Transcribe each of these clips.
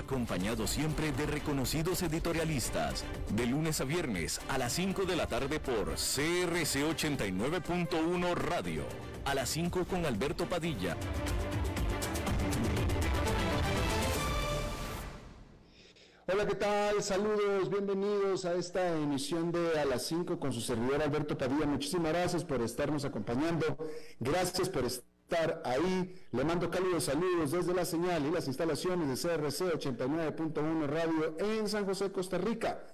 acompañado siempre de reconocidos editorialistas, de lunes a viernes a las 5 de la tarde por CRC 89.1 Radio, a las 5 con Alberto Padilla. Hola, ¿qué tal? Saludos, bienvenidos a esta emisión de A las 5 con su servidor Alberto Padilla. Muchísimas gracias por estarnos acompañando. Gracias por estar ahí. Le mando cálidos saludos desde la señal y las instalaciones de CRC 89.1 Radio en San José, Costa Rica.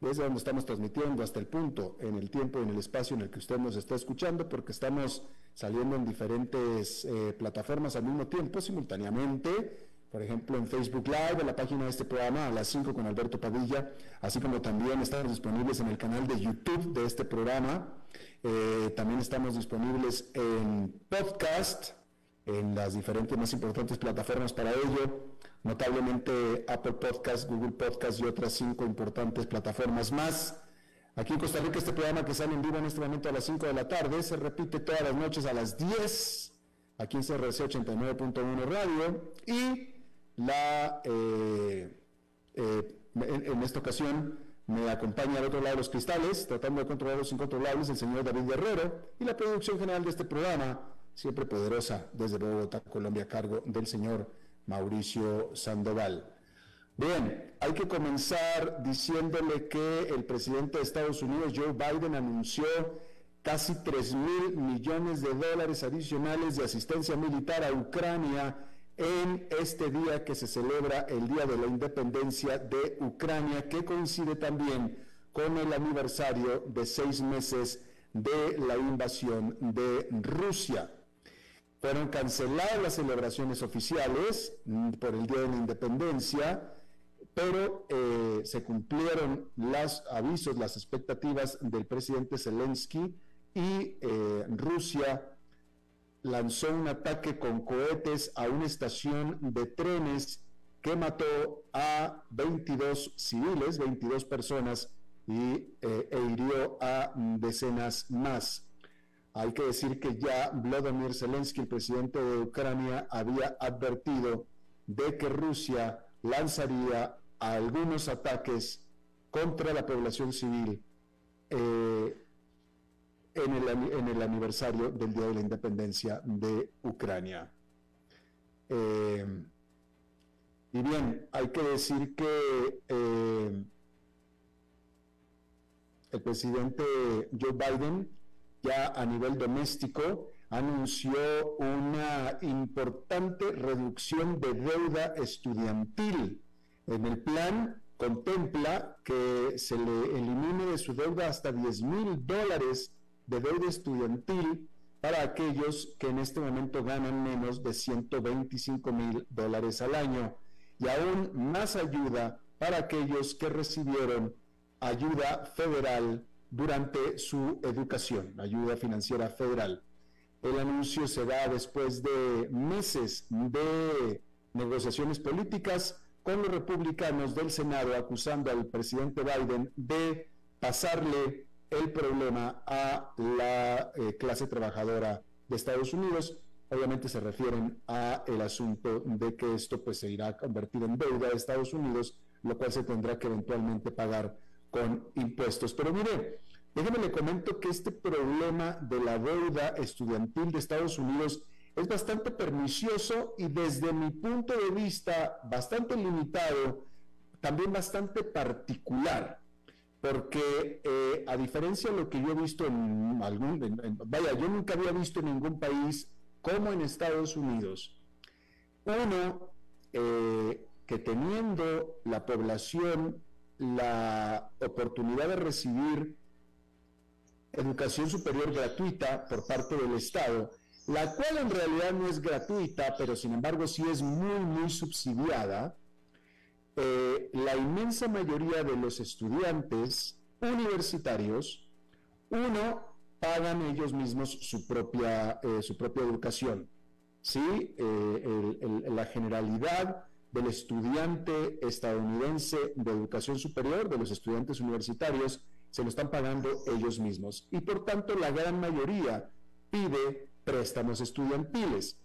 Desde donde estamos transmitiendo hasta el punto, en el tiempo y en el espacio en el que usted nos está escuchando, porque estamos saliendo en diferentes eh, plataformas al mismo tiempo, simultáneamente por ejemplo, en Facebook Live, en la página de este programa a las 5 con Alberto Padilla, así como también estamos disponibles en el canal de YouTube de este programa. Eh, también estamos disponibles en podcast, en las diferentes más importantes plataformas para ello, notablemente Apple Podcast, Google Podcast y otras cinco importantes plataformas más. Aquí en Costa Rica este programa que sale en vivo en este momento a las 5 de la tarde se repite todas las noches a las 10 aquí en CRC 89.1 Radio y la, eh, eh, en, esta ocasión me acompaña al otro lado los cristales, tratando de controlar los incontrolables, el señor David Guerrero y la producción general de este programa, siempre poderosa desde Bogotá, Colombia, a cargo del señor Mauricio Sandoval. Bien, hay que comenzar diciéndole que el presidente de Estados Unidos, Joe Biden, anunció casi 3 mil millones de dólares adicionales de asistencia militar a Ucrania en este día que se celebra el Día de la Independencia de Ucrania, que coincide también con el aniversario de seis meses de la invasión de Rusia. Fueron canceladas las celebraciones oficiales por el Día de la Independencia, pero eh, se cumplieron los avisos, las expectativas del presidente Zelensky y eh, Rusia lanzó un ataque con cohetes a una estación de trenes que mató a 22 civiles, 22 personas y, eh, e hirió a decenas más. Hay que decir que ya Vladimir Zelensky, el presidente de Ucrania, había advertido de que Rusia lanzaría algunos ataques contra la población civil eh, en el, aniversario del Día de la Independencia de Ucrania. Eh, y bien, hay que decir que eh, el presidente Joe Biden ya a nivel doméstico anunció una importante reducción de deuda estudiantil. En el plan contempla que se le elimine de su deuda hasta 10 mil dólares de deuda estudiantil para aquellos que en este momento ganan menos de 125 mil dólares al año y aún más ayuda para aquellos que recibieron ayuda federal durante su educación, ayuda financiera federal. El anuncio se da después de meses de negociaciones políticas con los republicanos del Senado acusando al presidente Biden de pasarle el problema a la eh, clase trabajadora de Estados Unidos. Obviamente se refieren a el asunto de que esto pues se irá a convertir en deuda de Estados Unidos, lo cual se tendrá que eventualmente pagar con impuestos. Pero mire, déjeme le comento que este problema de la deuda estudiantil de Estados Unidos es bastante pernicioso y desde mi punto de vista bastante limitado, también bastante particular porque eh, a diferencia de lo que yo he visto en algún, vaya, yo nunca había visto en ningún país como en Estados Unidos, uno eh, que teniendo la población la oportunidad de recibir educación superior gratuita por parte del Estado, la cual en realidad no es gratuita, pero sin embargo sí es muy, muy subsidiada, eh, la inmensa mayoría de los estudiantes universitarios, uno, pagan ellos mismos su propia, eh, su propia educación. ¿sí? Eh, la generalidad del estudiante estadounidense de educación superior, de los estudiantes universitarios, se lo están pagando ellos mismos. Y por tanto, la gran mayoría pide préstamos estudiantiles.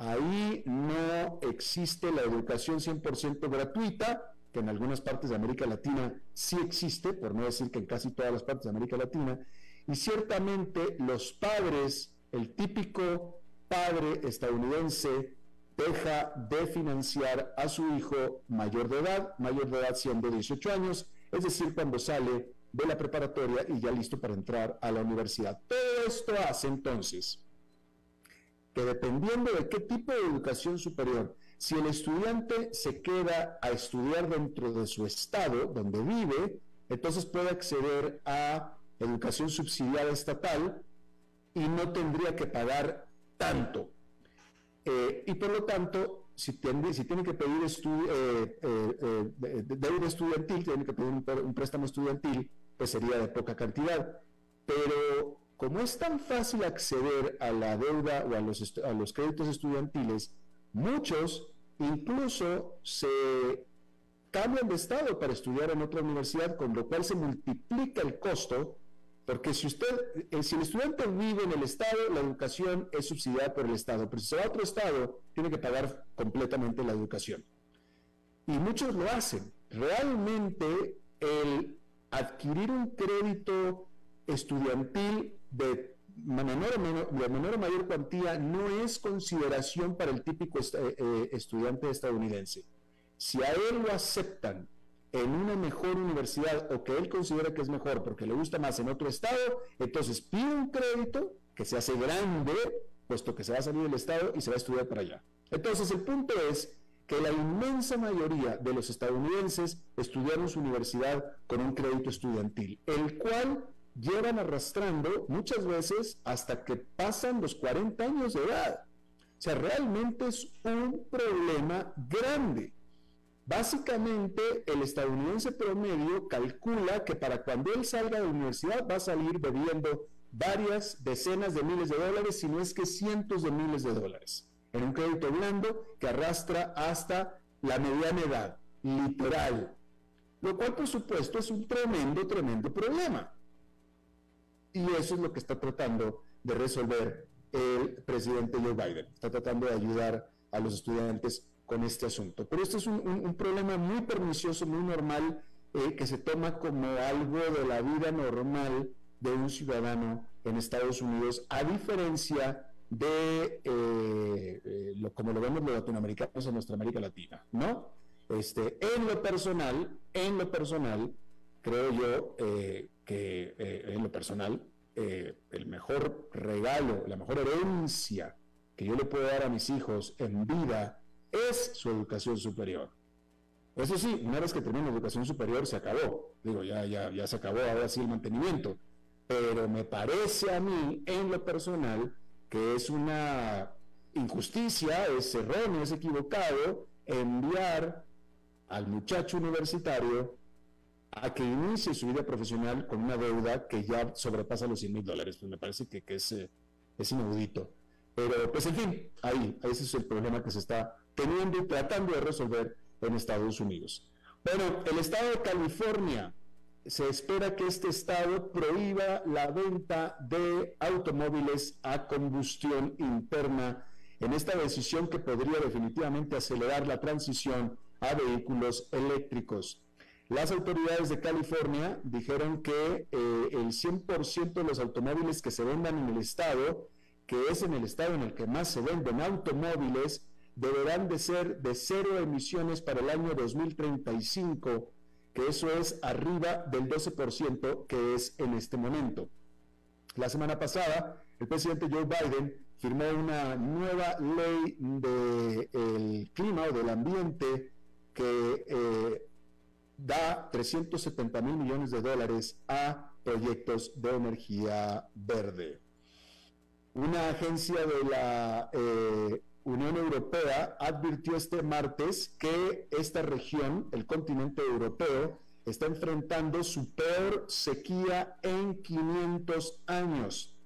Ahí no existe la educación 100% gratuita, que en algunas partes de América Latina sí existe, por no decir que en casi todas las partes de América Latina, y ciertamente los padres, el típico padre estadounidense, deja de financiar a su hijo mayor de edad, mayor de edad siendo 18 años, es decir, cuando sale de la preparatoria y ya listo para entrar a la universidad. Todo esto hace entonces que dependiendo de qué tipo de educación superior, si el estudiante se queda a estudiar dentro de su estado donde vive, entonces puede acceder a educación subsidiada estatal y no tendría que pagar tanto. Eh, y por lo tanto, si tiene, que pedir eh, eh, deuda estudiantil, tiene que pedir un, préstamo estudiantil, pues sería de poca cantidad. Pero como es tan fácil acceder a la deuda o a los, créditos estudiantiles, muchos incluso se cambian de estado para estudiar en otra universidad, con lo cual se multiplica el costo porque si usted, eh, si el estudiante vive en el Estado, la educación es subsidiada por el Estado, pero si se va a otro Estado, tiene que pagar completamente la educación. Y muchos lo hacen. Realmente el adquirir un crédito estudiantil de menor, de menor o mayor cuantía no es consideración para el típico eh, eh, estudiante estadounidense. Si a él lo aceptan en una mejor universidad o que él considera que es mejor porque le gusta más en otro estado, entonces pide un crédito que se hace grande, puesto que se va a salir del estado y se va a estudiar para allá. Entonces el punto es que la inmensa mayoría de los estadounidenses estudiaron su universidad con un crédito estudiantil, el cual llevan arrastrando muchas veces hasta que pasan los 40 años de edad. O sea, realmente es un problema grande. Básicamente, el estadounidense promedio calcula que para cuando él salga de la universidad va a salir bebiendo varias decenas de miles de dólares, si no es que cientos de miles de dólares, en un crédito blando que arrastra hasta la mediana edad, literal. Lo cual, por supuesto, es un tremendo, tremendo problema. Y eso es lo que está tratando de resolver el presidente Joe Biden. Está tratando de ayudar a los estudiantes con este asunto. Pero este es un, problema muy pernicioso, muy normal, eh, que se toma como algo de la vida normal de un ciudadano en Estados Unidos, a diferencia de eh, eh, lo, como lo vemos los latinoamericanos en nuestra América Latina, ¿no? Este, en lo personal, en lo personal, creo yo que en lo personal, el mejor regalo, la mejor herencia que yo le puedo dar a mis hijos en vida es su educación superior. Eso sí, una vez que termine la educación superior se acabó. Digo, ya, ya, ya se acabó ahora sí el mantenimiento. Pero me parece a mí, en lo personal, que es una injusticia, es erróneo, es equivocado enviar al muchacho universitario a que inicie su vida profesional con una deuda que ya sobrepasa los 100 mil dólares. Pues me parece que, es, eh, es inaudito. Pero, pues en fin, ahí, ese es el problema que se está teniendo y tratando de resolver en Estados Unidos. Bueno, el estado de California, se espera que este estado prohíba la venta de automóviles a combustión interna en esta decisión que podría definitivamente acelerar la transición a vehículos eléctricos. Las autoridades de California dijeron que eh, el 100% de los automóviles que se vendan en el estado, que es en el estado en el que más se venden automóviles, deberán de ser de cero emisiones para el año 2035, que eso es arriba del 12% que es en este momento. La semana pasada, el presidente Joe Biden firmó una nueva ley del clima o del ambiente que eh, da 370 mil millones de dólares a proyectos de energía verde. Una agencia de la eh, Unión Europea advirtió este martes que esta región, el continente europeo, está enfrentando su peor sequía en 500 años.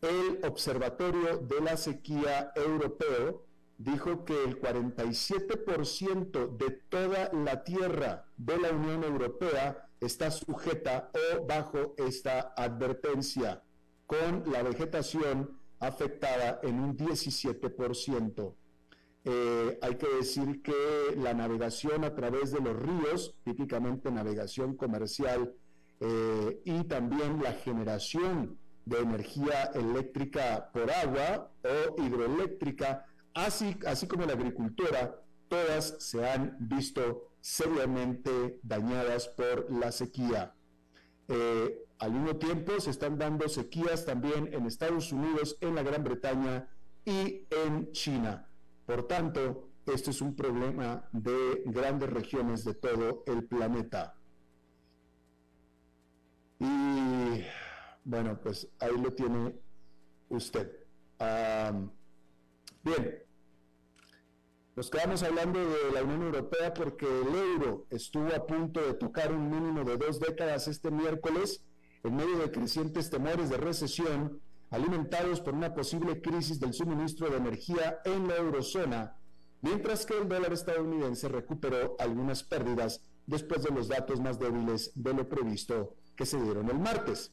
El Observatorio de la Sequía Europeo dijo que el 47% de toda la tierra de la Unión Europea está sujeta o bajo esta advertencia, con la vegetación afectada en un 17%. Eh, hay que decir que la navegación a través de los ríos, típicamente navegación comercial, eh, y también la generación de energía eléctrica por agua o hidroeléctrica, así, como la agricultura, todas se han visto seriamente dañadas por la sequía. Eh, al mismo tiempo se están dando sequías también en Estados Unidos, en la Gran Bretaña y en China. Por tanto, este es un problema de grandes regiones de todo el planeta. Y bueno, pues ahí lo tiene usted. Bien, nos quedamos hablando de la Unión Europea porque el euro estuvo a punto de tocar un mínimo de dos décadas este miércoles en medio de crecientes temores de recesión alimentados por una posible crisis del suministro de energía en la eurozona, mientras que el dólar estadounidense recuperó algunas pérdidas después de los datos más débiles de lo previsto que se dieron el martes.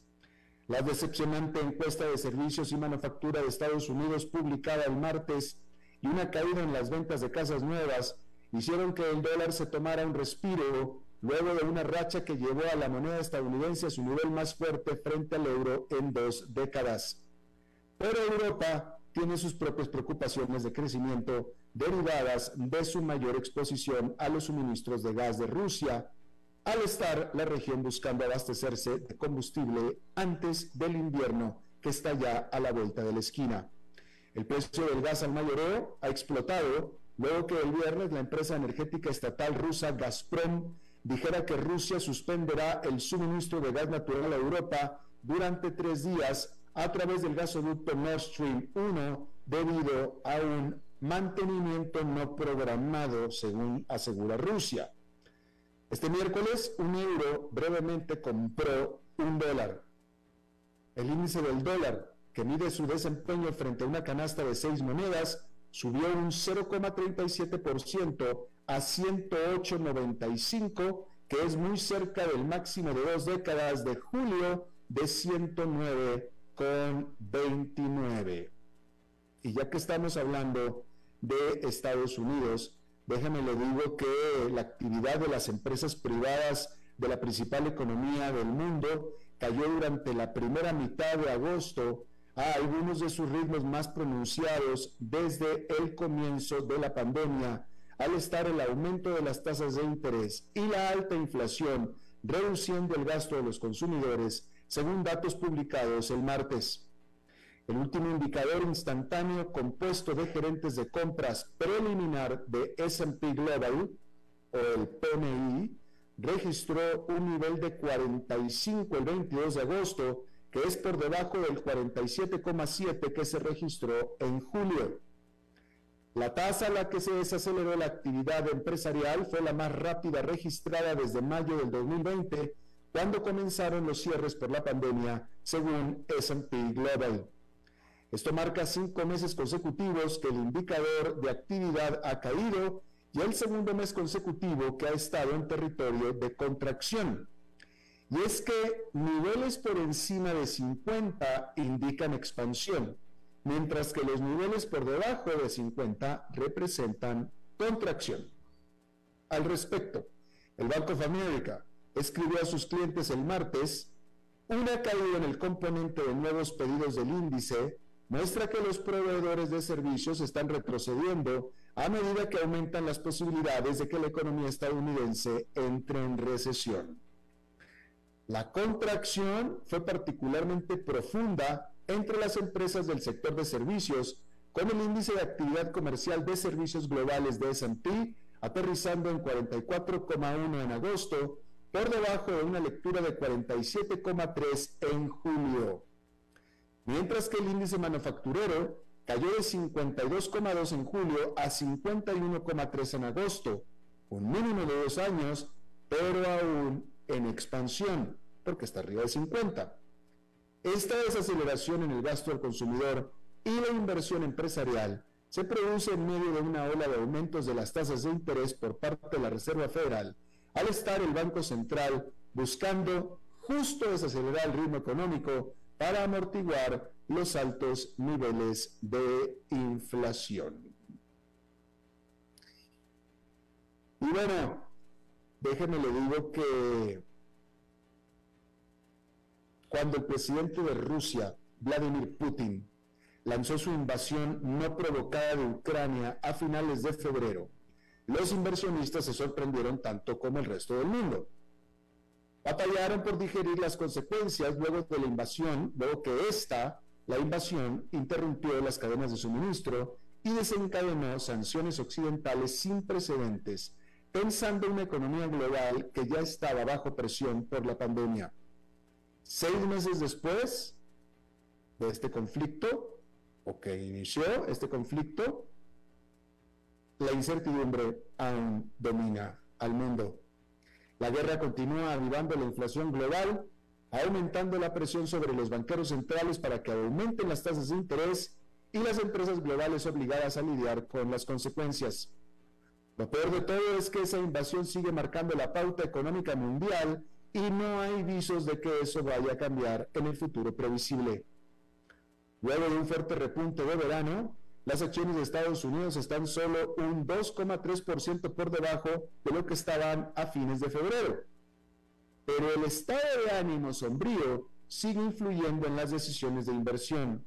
La decepcionante encuesta de servicios y manufactura de Estados Unidos publicada el martes y una caída en las ventas de casas nuevas hicieron que el dólar se tomara un respiro luego de una racha que llevó a la moneda estadounidense a su nivel más fuerte frente al euro en dos décadas. Pero Europa tiene sus propias preocupaciones de crecimiento derivadas de su mayor exposición a los suministros de gas de Rusia, al estar la región buscando abastecerse de combustible antes del invierno que está ya a la vuelta de la esquina. El precio del gas al mayoreo ha explotado luego que el viernes la empresa energética estatal rusa Gazprom dijera que Rusia suspenderá el suministro de gas natural a Europa durante tres días a través del gasoducto Nord Stream 1 debido a un mantenimiento no programado, según asegura Rusia. Este miércoles, un euro brevemente compró un dólar. El índice del dólar, que mide su desempeño frente a una canasta de seis monedas, subió un 0,37% a 108,95, que es muy cerca del máximo de dos décadas de julio de 109,29. Y ya que estamos hablando de Estados Unidos, déjame le digo que la actividad de las empresas privadas de la principal economía del mundo cayó durante la primera mitad de agosto a algunos de sus ritmos más pronunciados desde el comienzo de la pandemia, al estar el aumento de las tasas de interés y la alta inflación reduciendo el gasto de los consumidores, según datos publicados el martes. El último indicador instantáneo compuesto de gerentes de compras preliminar de SP Global, o el PMI, registró un nivel de 45 el 22 de agosto, que es por debajo del 47,7 que se registró en julio. La tasa a la que se desaceleró la actividad empresarial fue la más rápida registrada desde mayo del 2020, cuando comenzaron los cierres por la pandemia, según SP Global. Esto marca cinco meses consecutivos que el indicador de actividad ha caído y el segundo mes consecutivo que ha estado en territorio de contracción. Y es que niveles por encima de 50 indican expansión, mientras que los niveles por debajo de 50 representan contracción. Al respecto, el Banco of America escribió a sus clientes el martes, una caída en el componente de nuevos pedidos del índice muestra que los proveedores de servicios están retrocediendo a medida que aumentan las posibilidades de que la economía estadounidense entre en recesión. La contracción fue particularmente profunda entre las empresas del sector de servicios, con el índice de actividad comercial de servicios globales de S&P aterrizando en 44,1 en agosto, por debajo de una lectura de 47,3 en julio mientras que el índice manufacturero cayó de 52,2 en julio a 51,3 en agosto, un mínimo de dos años, pero aún en expansión, porque está arriba de 50. Esta desaceleración en el gasto del consumidor y la inversión empresarial se produce en medio de una ola de aumentos de las tasas de interés por parte de la Reserva Federal, al estar el Banco Central buscando justo desacelerar el ritmo económico para amortiguar los altos niveles de inflación. Y bueno, déjeme le digo que cuando el presidente de Rusia, Vladimir Putin, lanzó su invasión no provocada de Ucrania a finales de febrero, los inversionistas se sorprendieron tanto como el resto del mundo. Batallaron por digerir las consecuencias luego de la invasión, luego que esta, la invasión, interrumpió las cadenas de suministro y desencadenó sanciones occidentales sin precedentes, pensando en una economía global que ya estaba bajo presión por la pandemia. Seis meses después de este conflicto, o que inició este conflicto, la incertidumbre aún domina al mundo. La guerra continúa avivando la inflación global, aumentando la presión sobre los banqueros centrales para que aumenten las tasas de interés y las empresas globales obligadas a lidiar con las consecuencias. Lo peor de todo es que esa invasión sigue marcando la pauta económica mundial y no hay visos de que eso vaya a cambiar en el futuro previsible. Luego de un fuerte repunte de verano, las acciones de Estados Unidos están solo un 2,3% por debajo de lo que estaban a fines de febrero. Pero el estado de ánimo sombrío sigue influyendo en las decisiones de inversión.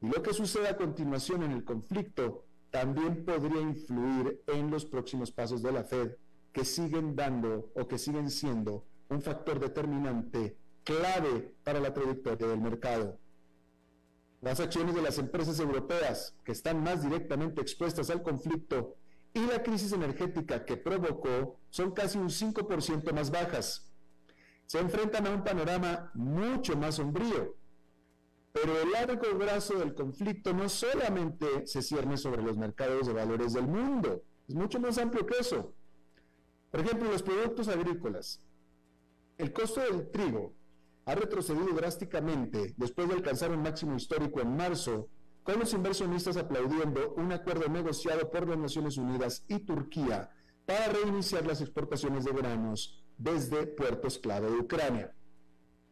Y lo que sucede a continuación en el conflicto también podría influir en los próximos pasos de la Fed, que siguen dando o que siguen siendo un factor determinante clave para la trayectoria del mercado. Las acciones de las empresas europeas que están más directamente expuestas al conflicto y la crisis energética que provocó son casi un 5% más bajas. Se enfrentan a un panorama mucho más sombrío. Pero el largo brazo del conflicto no solamente se cierne sobre los mercados de valores del mundo, es mucho más amplio que eso. Por ejemplo, los productos agrícolas. El costo del trigo ha retrocedido drásticamente después de alcanzar un máximo histórico en marzo, con los inversionistas aplaudiendo un acuerdo negociado por las Naciones Unidas y Turquía para reiniciar las exportaciones de granos desde puertos clave de Ucrania.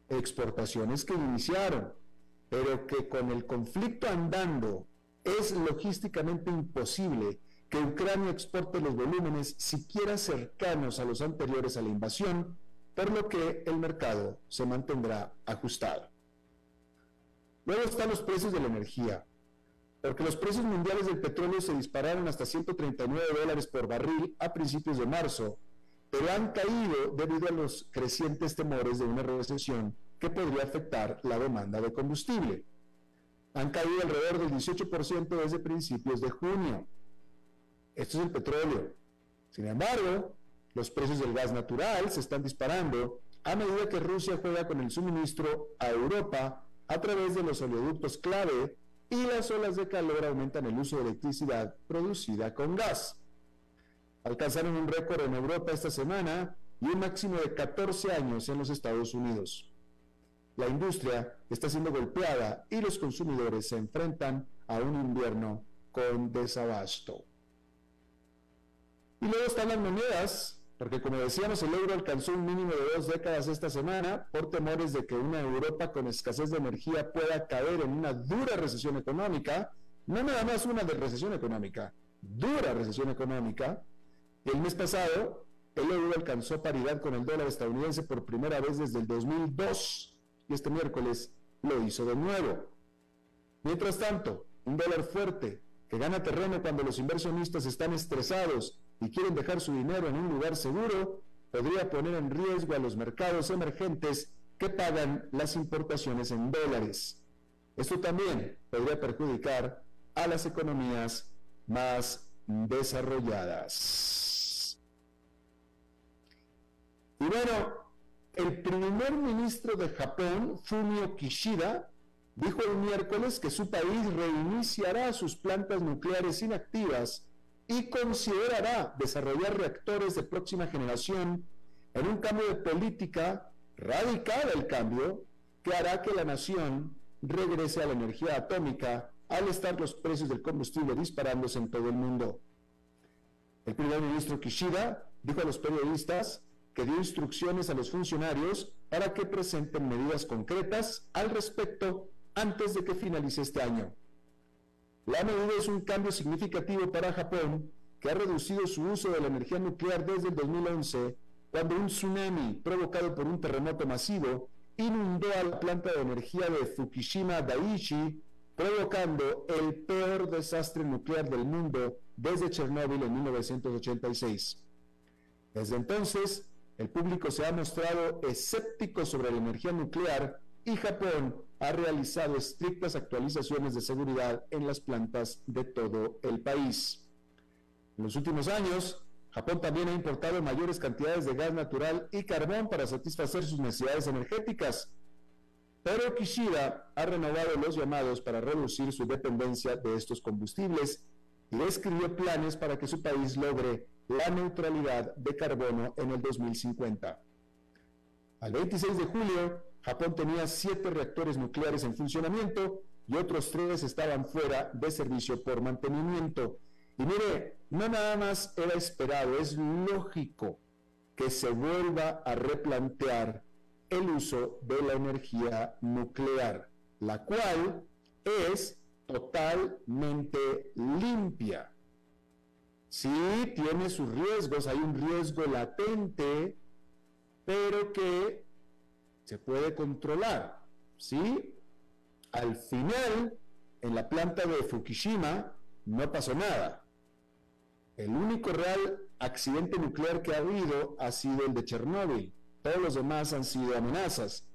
Exportaciones que iniciaron, pero que con el conflicto andando es logísticamente imposible que Ucrania exporte los volúmenes siquiera cercanos a los anteriores a la invasión por lo que el mercado se mantendrá ajustado. Luego están los precios de la energía, porque los precios mundiales del petróleo se dispararon hasta 139 dólares por barril a principios de marzo, pero han caído debido a los crecientes temores de una recesión que podría afectar la demanda de combustible. Han caído alrededor del 18% desde principios de junio. Esto es el petróleo. Sin embargo, los precios del gas natural se están disparando a medida que Rusia juega con el suministro a Europa a través de los oleoductos clave y las olas de calor aumentan el uso de electricidad producida con gas. Alcanzaron un récord en Europa esta semana y un máximo de 14 años en los Estados Unidos. La industria está siendo golpeada y los consumidores se enfrentan a un invierno con desabasto. Y luego están las monedas, porque como decíamos, el euro alcanzó un mínimo de dos décadas esta semana por temores de que una Europa con escasez de energía pueda caer en una dura recesión económica, no nada más una de recesión económica, dura recesión económica. El mes pasado, el euro alcanzó paridad con el dólar estadounidense por primera vez desde el 2002 y este miércoles lo hizo de nuevo. Mientras tanto, un dólar fuerte que gana terreno cuando los inversionistas están estresados y quieren dejar su dinero en un lugar seguro, podría poner en riesgo a los mercados emergentes que pagan las importaciones en dólares. Esto también podría perjudicar a las economías más desarrolladas. Y bueno, el primer ministro de Japón, Fumio Kishida, dijo el miércoles que su país reiniciará sus plantas nucleares inactivas y considerará desarrollar reactores de próxima generación en un cambio de política radical el cambio que hará que la nación regrese a la energía atómica al estar los precios del combustible disparándose en todo el mundo. El primer ministro Kishida dijo a los periodistas que dio instrucciones a los funcionarios para que presenten medidas concretas al respecto antes de que finalice este año. La medida es un cambio significativo para Japón, que ha reducido su uso de la energía nuclear desde el 2011, cuando un tsunami provocado por un terremoto masivo inundó a la planta de energía de Fukushima Daiichi, provocando el peor desastre nuclear del mundo desde Chernóbil en 1986. Desde entonces, el público se ha mostrado escéptico sobre la energía nuclear y Japón ha realizado estrictas actualizaciones de seguridad en las plantas de todo el país. En los últimos años, Japón también ha importado mayores cantidades de gas natural y carbón para satisfacer sus necesidades energéticas. Pero Kishida ha renovado los llamados para reducir su dependencia de estos combustibles y describió planes para que su país logre la neutralidad de carbono en el 2050. Al 26 de julio, Japón tenía siete reactores nucleares en funcionamiento y otros tres estaban fuera de servicio por mantenimiento. Y mire, no nada más era esperado, es lógico que se vuelva a replantear el uso de la energía nuclear, la cual es totalmente limpia. Sí, tiene sus riesgos, hay un riesgo latente, pero que se puede controlar. ¿Sí? Al final, en la planta de Fukushima no pasó nada. El único real accidente nuclear que ha habido ha sido el de Chernóbil. Todos los demás han sido amenazas,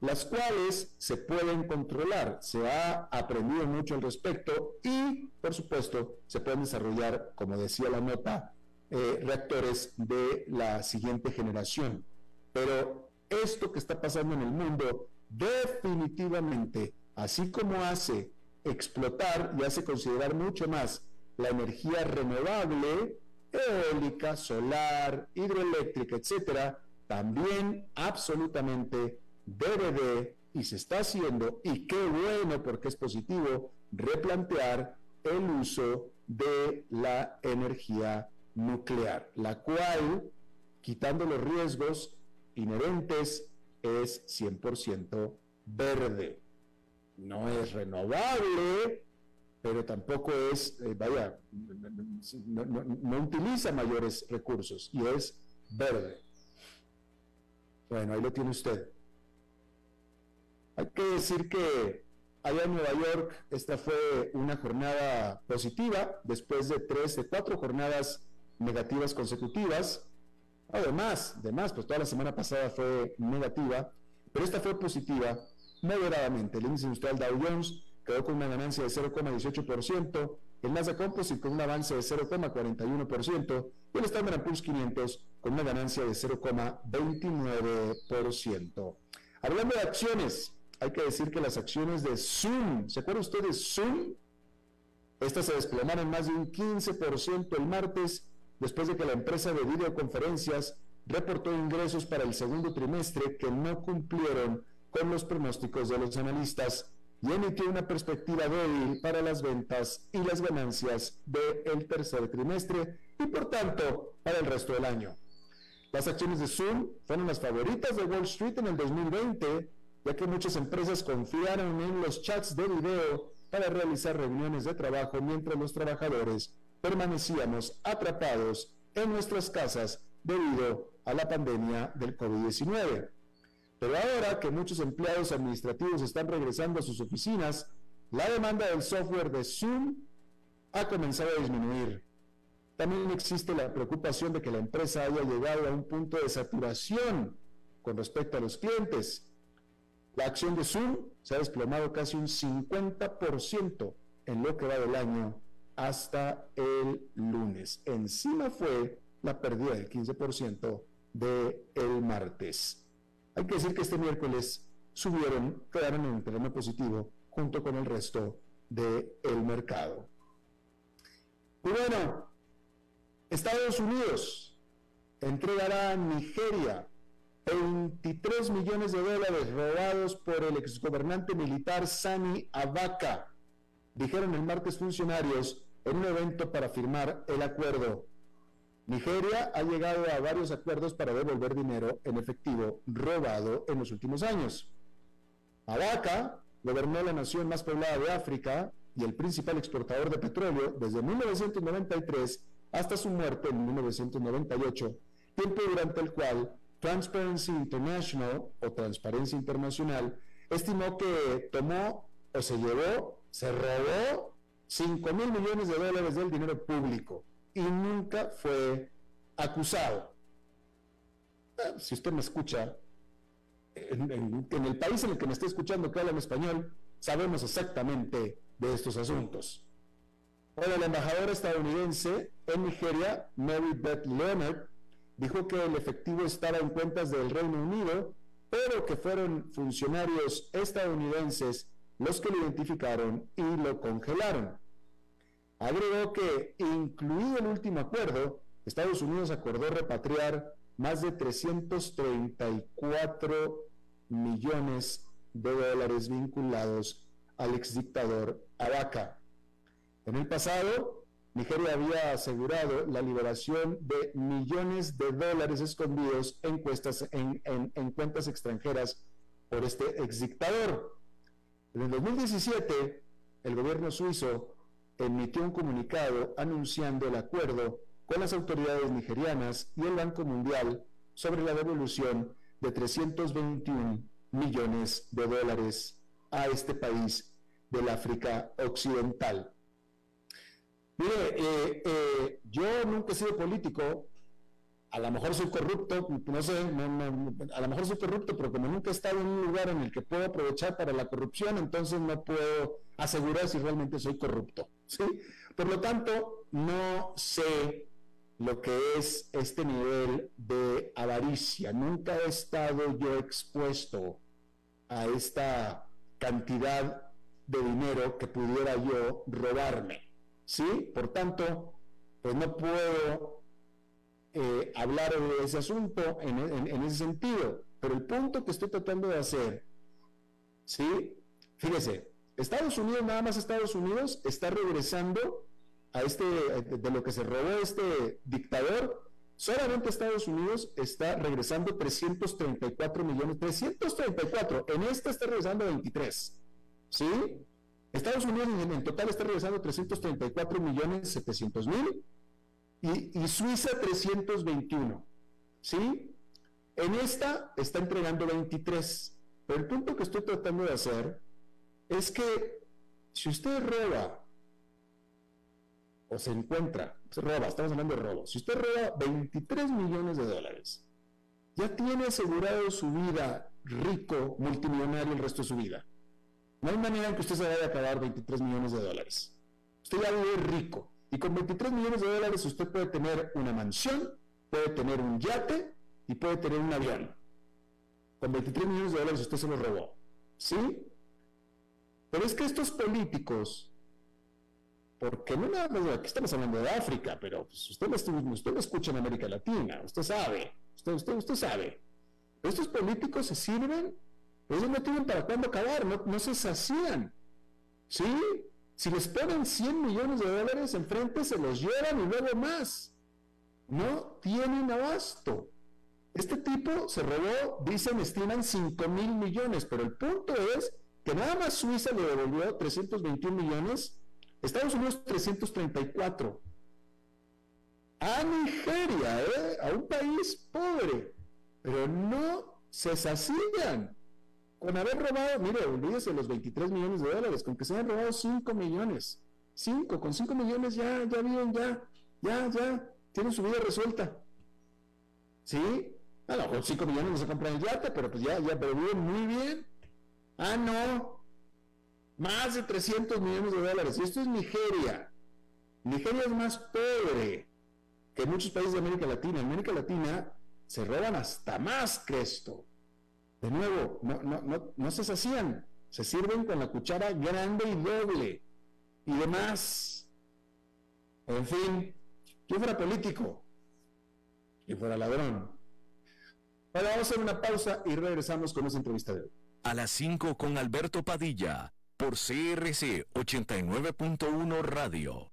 las cuales se pueden controlar. Se ha aprendido mucho al respecto y, por supuesto, se pueden desarrollar, como decía la nota, eh, reactores de la siguiente generación. Pero esto que está pasando en el mundo definitivamente, así como hace explotar y hace considerar mucho más la energía renovable, eólica, solar, hidroeléctrica, etcétera, también absolutamente debe de, y se está haciendo, y qué bueno porque es positivo, replantear el uso de la energía nuclear, la cual, quitando los riesgos inherentes, es 100% verde. No es renovable, pero tampoco es, eh, vaya, no, utiliza mayores recursos y es verde. Bueno, ahí lo tiene usted. Hay que decir que allá en Nueva York esta fue una jornada positiva después de tres, de cuatro jornadas negativas consecutivas. Además, además, pues toda la semana pasada fue negativa, pero esta fue positiva moderadamente. El índice industrial Dow Jones quedó con una ganancia de 0,18%, el Nasdaq Composite con un avance de 0,41% y el Standard Poor's 500 con una ganancia de 0,29%. Hablando de acciones, hay que decir que las acciones de Zoom, ¿se acuerdan ustedes de Zoom? Estas se desplomaron más de un 15% el martes después de que la empresa de videoconferencias reportó ingresos para el segundo trimestre que no cumplieron con los pronósticos de los analistas y emitió una perspectiva débil para las ventas y las ganancias del tercer trimestre y por tanto para el resto del año. Las acciones de Zoom fueron las favoritas de Wall Street en el 2020, ya que muchas empresas confiaron en los chats de video para realizar reuniones de trabajo mientras los trabajadores permanecíamos atrapados en nuestras casas debido a la pandemia del COVID-19. Pero ahora que muchos empleados administrativos están regresando a sus oficinas, la demanda del software de Zoom ha comenzado a disminuir. También existe la preocupación de que la empresa haya llegado a un punto de saturación con respecto a los clientes. La acción de Zoom se ha desplomado casi un 50% en lo que va del año hasta el lunes. Encima fue la pérdida del 15% del el martes. Hay que decir que este miércoles subieron, quedaron en un terreno positivo junto con el resto del mercado. Y bueno, Estados Unidos entregará a Nigeria 23 millones de dólares robados por el exgobernante militar Sani Abaca, dijeron el martes funcionarios en un evento para firmar el acuerdo. Nigeria ha llegado a varios acuerdos para devolver dinero en efectivo robado en los últimos años. Abaca gobernó la nación más poblada de África y el principal exportador de petróleo desde 1993 hasta su muerte en 1998, tiempo durante el cual Transparency International o Transparencia Internacional estimó que tomó o se llevó, se robó 5 mil millones de dólares del dinero público y nunca fue acusado. Ah, si usted me escucha, en, el país en el que me está escuchando que habla en español, sabemos exactamente de estos asuntos. Ahora, la embajadora estadounidense en Nigeria, Mary Beth Leonard, dijo que el efectivo estaba en cuentas del Reino Unido, pero que fueron funcionarios estadounidenses los que lo identificaron y lo congelaron. Agregó que, incluido el último acuerdo, Estados Unidos acordó repatriar más de 334 millones de dólares vinculados al exdictador Abaca. En el pasado, Nigeria había asegurado la liberación de millones de dólares escondidos en, en cuentas extranjeras por este exdictador. En el 2017, el gobierno suizo emitió un comunicado anunciando el acuerdo con las autoridades nigerianas y el Banco Mundial sobre la devolución de 321 millones de dólares a este país del África Occidental. Mire, eh, eh, yo nunca he sido político, a lo mejor soy corrupto, no sé, a lo mejor soy corrupto, pero como nunca he estado en un lugar en el que puedo aprovechar para la corrupción, entonces no puedo asegurar si realmente soy corrupto. ¿sí? Por lo tanto, no sé lo que es este nivel de avaricia. Nunca he estado yo expuesto a esta cantidad de dinero que pudiera yo robarme. ¿Sí? Por tanto, pues no puedo eh, hablar de ese asunto en, en, ese sentido. Pero el punto que estoy tratando de hacer, ¿sí? Fíjese, Estados Unidos, nada más Estados Unidos, está regresando a este, de lo que se robó este dictador, solamente Estados Unidos está regresando 334 millones, 334, en esta está regresando 23, ¿sí? Estados Unidos en, total está regresando 334 millones 700 mil y, Suiza 321, ¿sí? En esta está entregando 23, pero el punto que estoy tratando de hacer es que si usted roba o se encuentra, se roba, estamos hablando de robo, si usted roba 23 millones de dólares, ya tiene asegurado su vida rico, multimillonario el resto de su vida. No hay manera en que usted se vaya a acabar 23 millones de dólares. Usted ya vive rico. Y con 23 millones de dólares usted puede tener una mansión, puede tener un yate y puede tener un avión. Con 23 millones de dólares usted se lo robó. ¿Sí? Pero es que estos políticos porque no nada más, aquí estamos hablando de África, pero pues, usted, lo, usted escucha en América Latina, usted sabe, usted, usted, usted sabe. Estos políticos se sirven, ellos no tienen para cuándo acabar, no, no se sacían. ¿Sí? Si les ponen 100 millones de dólares enfrente, se los llevan y luego más. No tienen abasto. Este tipo se robó, dicen, estiman 5 mil millones, pero el punto es que nada más Suiza le devolvió 321 millones Estados Unidos 334. A Nigeria, ¿eh? a un país pobre, pero no se sacían con haber robado, mire, olvídese los 23 millones de dólares, con que se hayan robado 5 millones. 5, con 5 millones ya, ya viven, ya, ya, ya, tienen su vida resuelta. ¿Sí? A lo mejor 5 millones no se compran el yate, pero pues ya, ya, pero viven muy bien. Ah, no, más de 300 millones de dólares. Y esto es Nigeria. Nigeria es más pobre que muchos países de América Latina. En América Latina se roban hasta más que esto. De nuevo, no, no, no, no se hacían. Se sirven con la cuchara grande y doble. Y demás. En fin, yo fuera político. Y fuera ladrón. Ahora vamos a hacer una pausa y regresamos con esa entrevista de hoy. A las 5 con Alberto Padilla por CRC 89.1 Radio.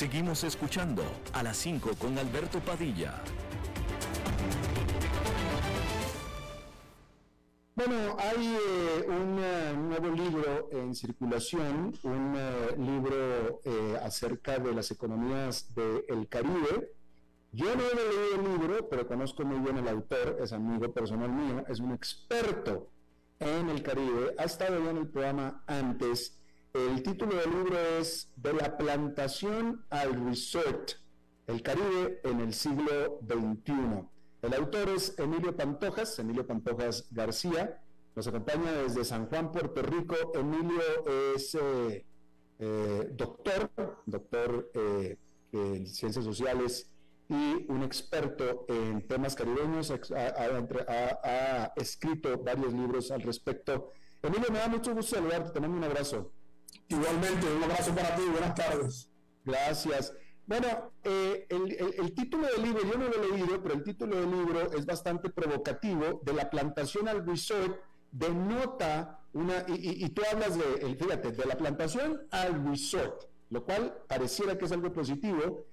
Seguimos escuchando a las 5 con Alberto Padilla. Bueno, hay eh, un eh, nuevo libro en circulación, un eh, libro acerca de las economías del Caribe. Yo no he leído el libro, pero conozco muy bien el autor, es amigo personal mío, es un experto en el Caribe, ha estado ya en el programa antes el título del libro es De la plantación al resort, el Caribe en el siglo XXI. El autor es Emilio Pantojas, Emilio Pantojas García. Nos acompaña desde San Juan, Puerto Rico. Emilio es eh, eh, doctor, doctor eh, en ciencias sociales y un experto en temas caribeños. Ha, escrito varios libros al respecto. Emilio, me da mucho gusto saludarte. Te mando un abrazo. Igualmente, un abrazo para ti, buenas tardes. Gracias. Bueno, eh, el, título del libro, yo no lo he leído, pero el título del libro es bastante provocativo, de la plantación al resort, denota una, y, tú hablas de, fíjate, de la plantación al resort, lo cual pareciera que es algo positivo,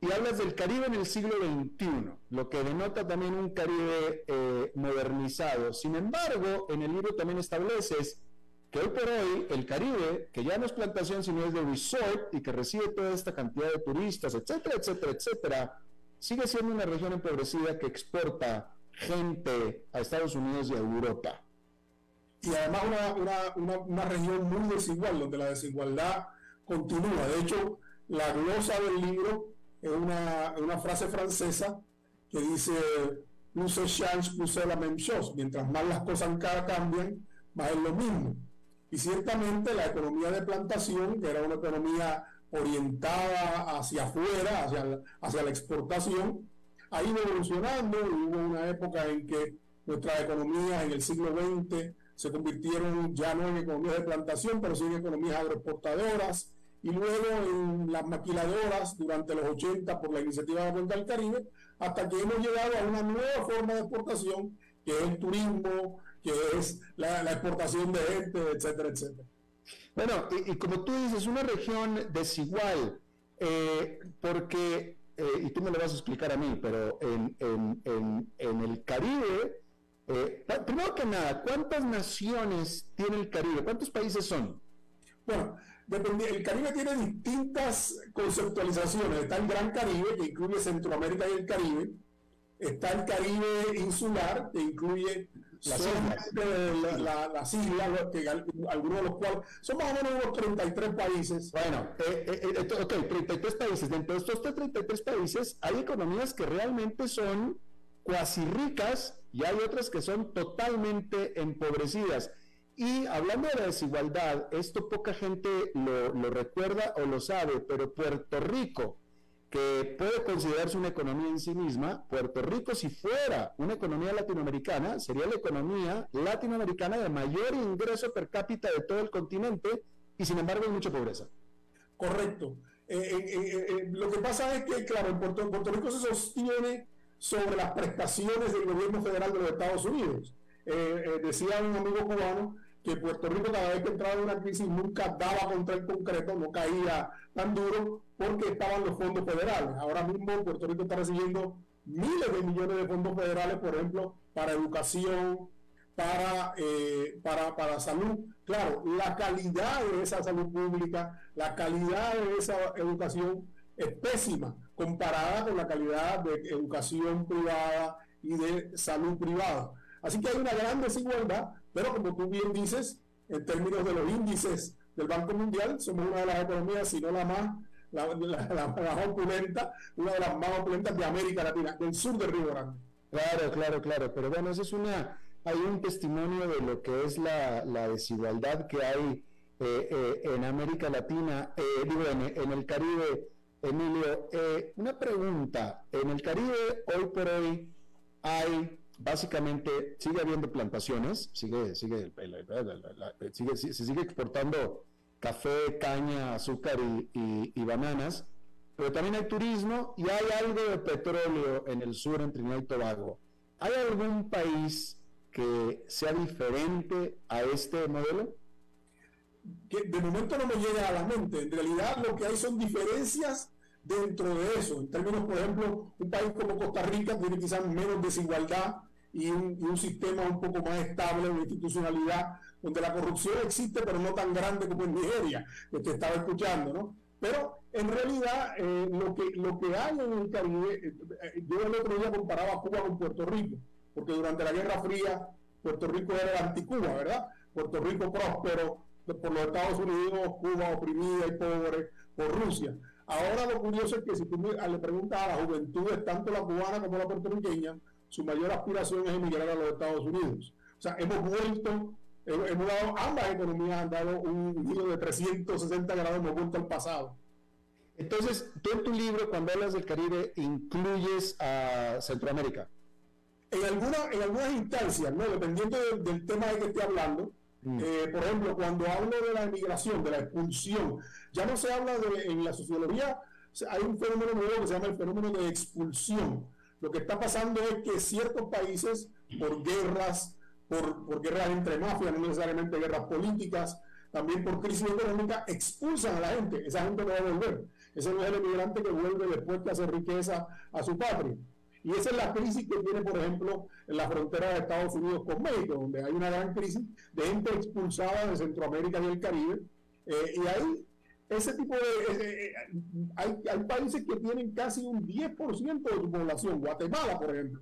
y hablas del Caribe en el siglo XXI, lo que denota también un Caribe eh, modernizado. Sin embargo, en el libro también estableces que hoy por hoy el Caribe, que ya no es plantación, sino es de resort y que recibe toda esta cantidad de turistas, etcétera, etcétera, etcétera, sigue siendo una región empobrecida que exporta gente a Estados Unidos y a Europa. Y además una, región muy desigual, donde la desigualdad continúa. De hecho, la glosa del libro es una, frase francesa que dice, plus change, plus la même chose. Mientras más las cosas cambian, más es lo mismo. Y ciertamente la economía de plantación, que era una economía orientada hacia afuera, hacia, hacia la exportación, ha ido evolucionando. Hubo una época en que nuestras economías en el siglo XX se convirtieron ya no en economías de plantación, pero sí en economías agroexportadoras, y luego en las maquiladoras durante los 80 por la iniciativa de Cuenca del Caribe, hasta que hemos llegado a una nueva forma de exportación, que es el turismo, que es la, exportación de gente, etcétera, etcétera. Bueno, y, como tú dices, una región desigual, eh, porque, eh, y tú me lo vas a explicar a mí, pero en, el Caribe, eh, primero que nada, ¿cuántas naciones tiene el Caribe? ¿Cuántos países son? Bueno, el Caribe tiene distintas conceptualizaciones. Está el Gran Caribe, que incluye Centroamérica y el Caribe. Está el Caribe insular, que incluye las islas, la, las islas que, algunos de los cuales son más o menos unos 33 países. Bueno, eh, eh, eh ok, 33 países. Dentro de estos 33 países hay economías que realmente son cuasi ricas y hay otras que son totalmente empobrecidas. Y hablando de la desigualdad, esto poca gente lo, lo recuerda o lo sabe, pero Puerto Rico, que puede considerarse una economía en sí misma, Puerto Rico si fuera una economía latinoamericana, sería la economía latinoamericana de mayor ingreso per cápita de todo el continente y sin embargo hay mucha pobreza. Correcto. Eh, eh, eh, lo que pasa es que, claro, en Puerto, Rico se sostiene sobre las prestaciones del gobierno federal de los Estados Unidos. Decía un amigo cubano que Puerto Rico cada vez que entraba en una crisis nunca daba contra el concreto, no caía tan duro porque estaban los fondos federales. Ahora mismo Puerto Rico está recibiendo miles de millones de fondos federales, por ejemplo, para educación, para, eh, para, para salud. Claro, la calidad de esa salud pública, la calidad de esa educación es pésima comparada con la calidad de educación privada y de salud privada. Así que hay una gran desigualdad, pero como tú bien dices, en términos de los índices del Banco Mundial, somos una de las economías, si no la más, la, más opulenta, una de las más opulentas de América Latina, del sur del Río Grande. Claro, claro, claro, pero bueno, eso es una, hay un testimonio de lo que es la, desigualdad que hay eh, eh, en América Latina, eh, digo, en, el Caribe, Emilio. una pregunta, en el Caribe hoy por hoy hay básicamente sigue habiendo plantaciones, sigue, sigue, sigue, se sigue exportando café, caña, azúcar y, y, bananas, pero también hay turismo y hay algo de petróleo en el sur, en Trinidad y Tobago. ¿Hay algún país que sea diferente a este modelo? Que de momento no me llega a la mente. En realidad lo que hay son diferencias dentro de eso. En términos, por ejemplo, un país como Costa Rica tiene quizás menos desigualdad y un, sistema un poco más estable, una institucionalidad donde la corrupción existe, pero no tan grande como en Nigeria, que estaba escuchando, ¿no? Pero en realidad eh, lo, que, lo que hay en el Caribe, eh, eh, yo el otro día comparaba Cuba con Puerto Rico, porque durante la Guerra Fría Puerto Rico era el anticuba, ¿verdad? Puerto Rico próspero por los Estados Unidos, Cuba oprimida y pobre por Rusia. Ahora lo curioso es que si tú le preguntas a la juventud, tanto la cubana como la puertorriqueña, su mayor aspiración es emigrar a los Estados Unidos. O sea, hemos vuelto, hemos dado, ambas economías han dado un giro de 360 grados, hemos vuelto al pasado. Entonces, tú en tu libro, cuando hablas del Caribe, incluyes a Centroamérica. En, alguna, en algunas instancias, ¿no? dependiendo del, tema de que esté hablando, mm. eh, por ejemplo, cuando hablo de la emigración, de la expulsión, ya no se habla de, en la sociología, hay un fenómeno nuevo que se llama el fenómeno de expulsión lo que está pasando es que ciertos países, por guerras, por, guerras entre mafias, no necesariamente guerras políticas, también por crisis económica, expulsan a la gente. Esa gente no va a volver. Ese no es el emigrante que vuelve después de hacer riqueza a su patria. Y esa es la crisis que tiene, por ejemplo, en la frontera de Estados Unidos con México, donde hay una gran crisis de gente expulsada de Centroamérica y el Caribe. Eh, y ahí ese tipo de... hay, países que tienen casi un 10% de su población, Guatemala, por ejemplo.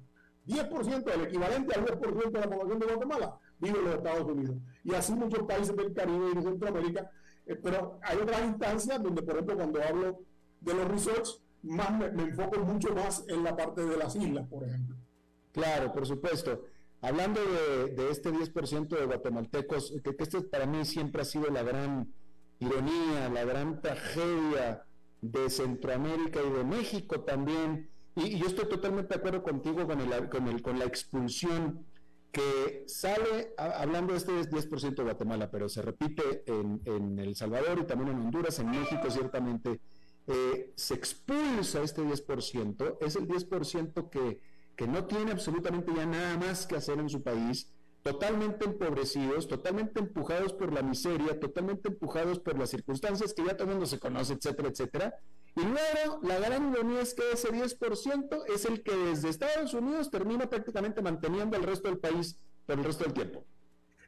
10%, el equivalente al 10% de la población de Guatemala vive en los Estados Unidos. Y así muchos países del Caribe y de Centroamérica. Eh, pero hay otras instancias donde, por ejemplo, cuando hablo de los resorts, más me, enfoco mucho más en la parte de las islas, por ejemplo. Claro, por supuesto. Hablando de, este 10% de guatemaltecos, que, que este para mí siempre ha sido la gran ironía, la gran tragedia de Centroamérica y de México también. Y, yo estoy totalmente de acuerdo contigo con, el, con, el, con la expulsión que sale, hablando de este 10% de Guatemala, pero se repite en, en, El Salvador y también en Honduras, en México ciertamente, eh, se expulsa este 10%, es el 10% que, que no tiene absolutamente ya nada más que hacer en su país, totalmente empobrecidos, totalmente empujados por la miseria, totalmente empujados por las circunstancias que ya todo el mundo se conoce, etcétera, etcétera. Y luego, la gran ironía es que ese 10% es el que desde Estados Unidos termina prácticamente manteniendo al resto del país por el resto del tiempo.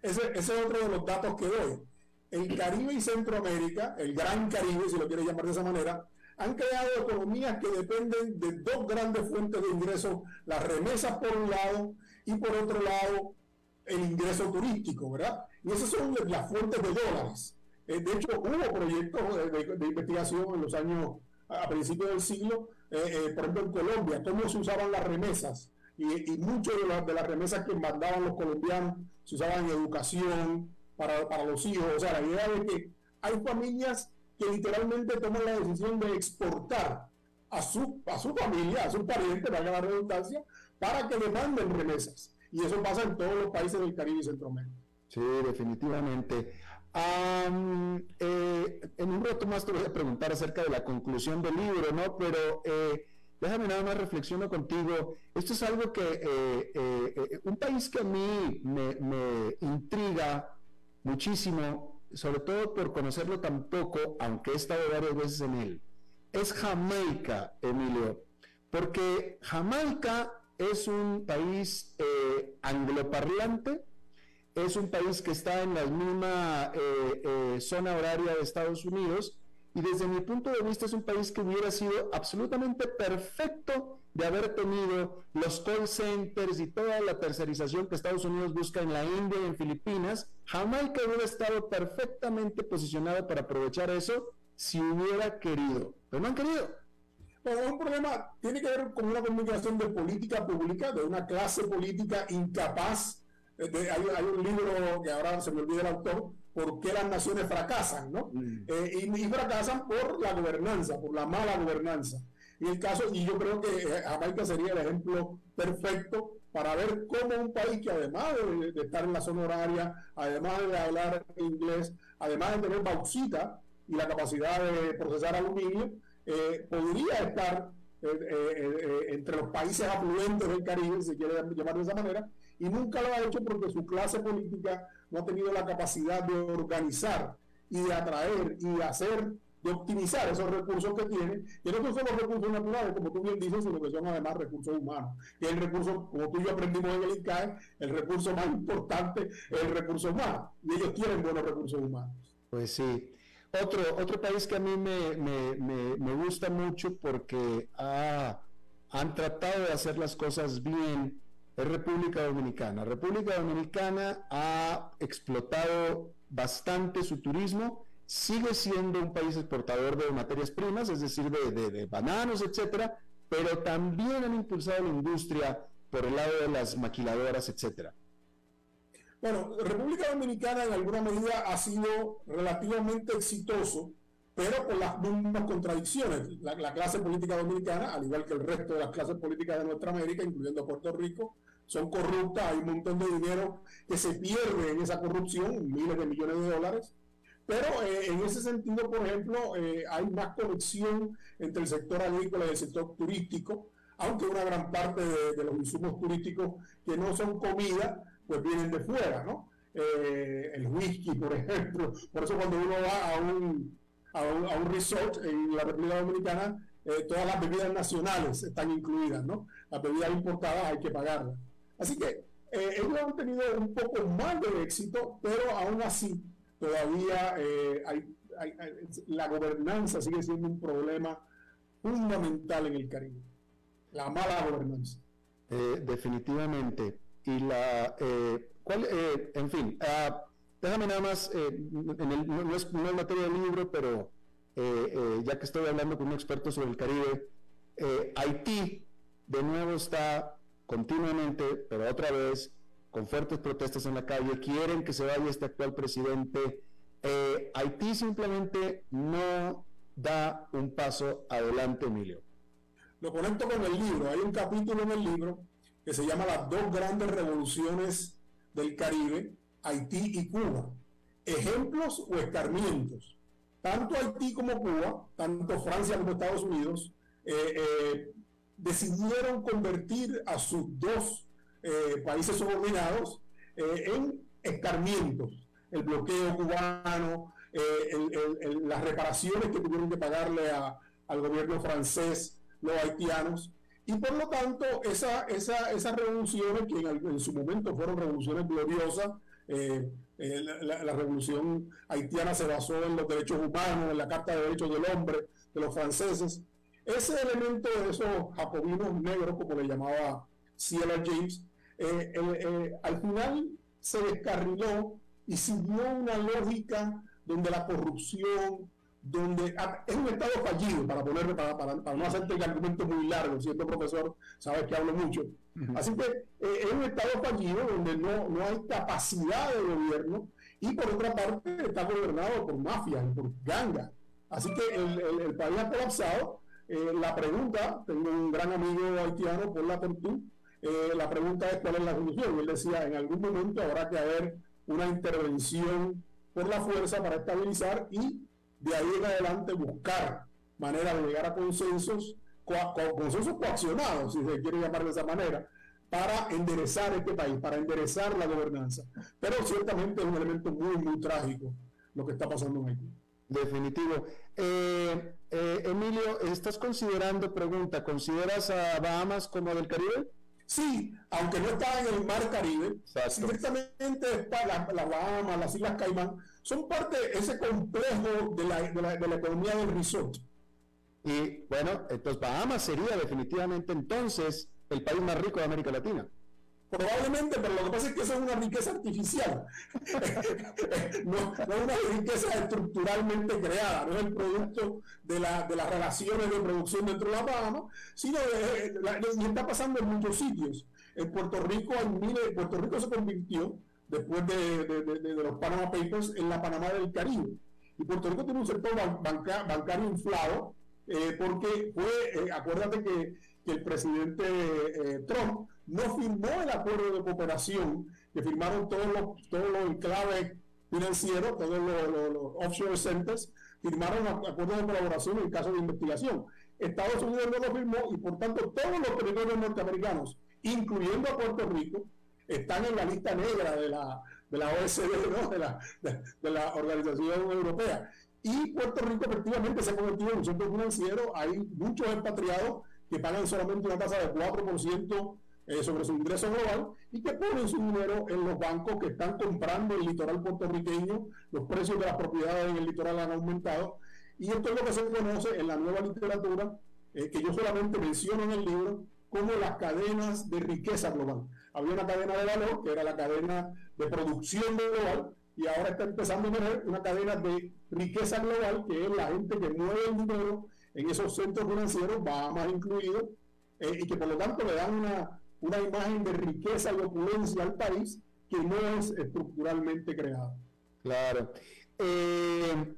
Ese, es otro de los datos que doy. El Caribe y Centroamérica, el Gran Caribe, si lo quiere llamar de esa manera, han creado economías que dependen de dos grandes fuentes de ingresos, las remesas por un lado y por otro lado el ingreso turístico, ¿verdad? Y esas son las fuentes de dólares. Eh, de hecho, hubo proyectos de, investigación en los años, a, principios del siglo, eh, eh, por ejemplo en Colombia, cómo se usaban las remesas. Y, y muchas de, las remesas que mandaban los colombianos se usaban en educación para, para los hijos. O sea, la idea de que hay familias que literalmente toman la decisión de exportar a su, a su familia, a su pariente, para la redundancia, para que le manden remesas. Y eso pasa en todos los países del Caribe y Centroamérica. Sí, definitivamente. Eh, en un rato más te voy a preguntar acerca de la conclusión del libro, ¿no? Pero eh, déjame nada más reflexiono contigo. Esto es algo que, eh, eh, un país que a mí me, me, intriga muchísimo, sobre todo por conocerlo tan poco, aunque he estado varias veces en él, es Jamaica, Emilio. Porque Jamaica es un país angloparlante, es un país que está en la misma eh, eh, zona horaria de Estados Unidos y desde mi punto de vista es un país que hubiera sido absolutamente perfecto de haber tenido los call centers y toda la tercerización que Estados Unidos busca en la India y en Filipinas. Jamaica hubiera estado perfectamente posicionado para aprovechar eso si hubiera querido, pero no han querido. Bueno, es un problema, tiene que ver con una comunicación de política pública, de una clase política incapaz. Eh, hay, un libro que ahora se me olvida el autor, ¿Por qué las naciones fracasan? ¿no? Mm. Eh, y, fracasan por la gobernanza, por la mala gobernanza. Y el caso, y yo creo que eh, Jamaica sería el ejemplo perfecto para ver cómo un país que además de, de, estar en la zona horaria, además de hablar inglés, además de tener bauxita y la capacidad de procesar aluminio, eh, podría estar eh, eh, entre los países afluentes del Caribe, si quiere llamar de esa manera, y nunca lo ha hecho porque su clase política no ha tenido la capacidad de organizar y de atraer y de hacer, de optimizar esos recursos que tiene, que no son solo recursos naturales, como tú bien dices, sino que son además recursos humanos. Y el recurso, como tú y yo aprendimos en el ICAE, el recurso más importante es el recurso humano. Y ellos tienen buenos recursos humanos. Pues sí. Otro, otro país que a mí me, me, me, gusta mucho porque han tratado de hacer las cosas bien es República Dominicana. República Dominicana ha explotado bastante su turismo, sigue siendo un país exportador de materias primas, es decir, de, de, de bananos, etcétera, pero también han impulsado la industria por el lado de las maquiladoras, etcétera. Bueno, República Dominicana en alguna medida ha sido relativamente exitoso, pero con las mismas contradicciones. La, clase política dominicana, al igual que el resto de las clases políticas de nuestra América, incluyendo Puerto Rico, son corruptas, hay un montón de dinero que se pierde en esa corrupción, miles de millones de dólares. Pero eh, en ese sentido, por ejemplo, eh, hay más conexión entre el sector agrícola y el sector turístico, aunque una gran parte de, de los insumos turísticos que no son comida, pues vienen de fuera, ¿no? Eh, el whisky, por ejemplo. Por eso cuando uno va a un, a un, a un resort en la República Dominicana, eh, todas las bebidas nacionales están incluidas, ¿no? Las bebidas importadas hay que pagarlas. Así que eh, ellos han tenido un poco más de éxito, pero aún así todavía hay, la gobernanza sigue siendo un problema fundamental en el Caribe. La mala gobernanza. definitivamente y la, eh, ¿cuál, eh, en fin, ah, déjame nada más, eh, en el, no, es, no, es, materia del libro, pero ya que estoy hablando con un experto sobre el Caribe, Haití de nuevo está continuamente, pero otra vez, con fuertes protestas en la calle, quieren que se vaya este actual presidente. Haití simplemente no da un paso adelante, Emilio. Lo conecto con el libro, hay un capítulo en el libro que se llama Las dos grandes revoluciones del Caribe, Haití y Cuba. Ejemplos o escarmientos. Tanto Haití como Cuba, tanto Francia como Estados Unidos, eh, eh, decidieron convertir a sus dos eh, países subordinados en escarmientos. El bloqueo cubano, las reparaciones que tuvieron que pagarle al gobierno francés los haitianos, y por lo tanto, esa, esa, esas revoluciones, que en, su momento fueron revoluciones gloriosas, eh, eh, la, revolución haitiana se basó en los derechos humanos, en la Carta de Derechos del Hombre de los franceses. Ese elemento de esos jacobinos negros, como le llamaba C.L.R. James, eh, al final se descarriló y siguió una lógica donde la corrupción, donde es un estado fallido, para ponerle, para, para, para, no hacerte el argumento muy largo, siendo profesor, sabes que hablo mucho. Así que eh, es un estado fallido donde no, no hay capacidad de gobierno y por otra parte está gobernado por mafias, por gangas. Así que el, el, país ha colapsado. Eh, la pregunta, tengo un gran amigo haitiano, por la Portú, eh, la pregunta es cuál es la solución. Él decía, en algún momento habrá que haber una intervención por la fuerza para estabilizar y de ahí en adelante buscar maneras de llegar a consensos consensos coaccionados, si se quiere llamar de esa manera, para enderezar este país, para enderezar la gobernanza. Pero ciertamente es un elemento muy, muy trágico lo que está pasando en Haití. Definitivo. Eh, eh, Emilio, ¿estás considerando, pregunta, ¿consideras a Bahamas como del Caribe? Sí, aunque no está en el mar Caribe, directamente las la Bahamas, las Islas Caimán, son parte de ese complejo de la, de la, de la economía del resort. Y bueno, entonces Bahamas sería definitivamente entonces el país más rico de América Latina. Probablemente, pero lo que pasa es que eso es una riqueza artificial, no, es una riqueza estructuralmente creada, no es el producto de, la, de las relaciones de producción dentro de la Bahamas, sino de, y está pasando en muchos sitios. En Puerto Rico, en Puerto Rico se convirtió, después de, de, los Panama Papers, en la Panamá del Caribe. Y Puerto Rico tiene un sector bancario inflado, eh, porque fue, eh, acuérdate que, el presidente eh, Trump no firmó el acuerdo de cooperación que firmaron todos los, todos los enclaves financieros, todos los, offshore centers, firmaron acuerdos de colaboración en caso de investigación. Estados Unidos no lo firmó y por tanto todos los territorios norteamericanos, incluyendo a Puerto Rico, están en la lista negra de la, de la OSD, de, la, de, la Organización Europea. Y Puerto Rico efectivamente se ha convertido en un centro financiero. Hay muchos expatriados que pagan solamente una tasa de 4% eh, sobre su ingreso global y que ponen su dinero en los bancos que están comprando el litoral puertorriqueño, los precios de las propiedades en el litoral han aumentado y esto es lo que se conoce en la nueva literatura, eh, que yo solamente menciono en el libro, como las cadenas de riqueza global. Había una cadena de valor, que era la cadena de producción global, y ahora está empezando a emerger una cadena de riqueza global, que es la gente que mueve el dinero en esos centros financieros, más incluido, eh, y que por lo tanto le dan una, una imagen de riqueza y opulencia al país que no es estructuralmente creada. Claro. Eh,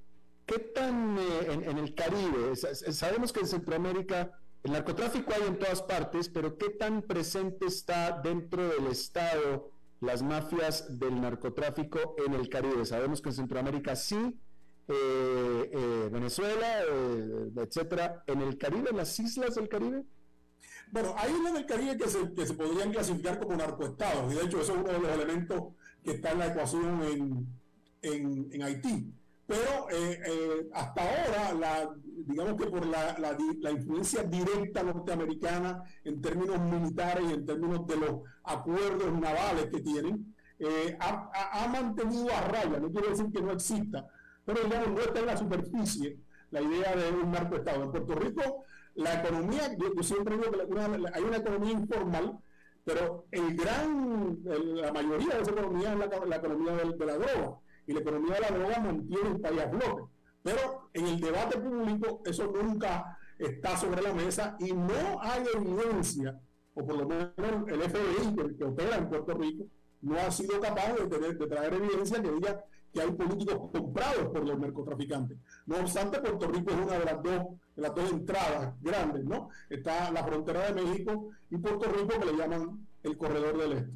¿Qué tan eh, en, el Caribe? Sabemos que en Centroamérica el narcotráfico hay en todas partes, pero ¿qué tan presente está dentro del Estado las mafias del narcotráfico en el Caribe? Sabemos que en Centroamérica sí, eh, Venezuela, etcétera. ¿En el Caribe, en las islas del Caribe? Bueno, hay islas del Caribe que se, que se podrían clasificar como narcoestados, y de hecho eso es uno de los elementos que está en la ecuación en, en, en Haití. Pero eh, eh, hasta ahora, la, digamos que por la, la, influencia directa norteamericana en términos militares y en términos de los acuerdos navales que tienen, eh, ha, ha, mantenido a raya, no quiero decir que no exista, pero digamos, no está en la superficie la idea de un narcoestado. En Puerto Rico la economía, yo, siempre digo que hay una economía informal, pero el gran, la mayoría de esa economía es la, economía de, la droga. Y la economía de la droga mantiene el país a flote. Pero en el debate público eso nunca está sobre la mesa y no hay evidencia, o por lo menos el FBI que, opera en Puerto Rico, no ha sido capaz de, tener, de traer evidencia que diga que hay políticos comprados por los narcotraficantes. No obstante, Puerto Rico es una de las dos, de las dos entradas grandes, ¿no? Está la frontera de México y Puerto Rico que le llaman el corredor del este.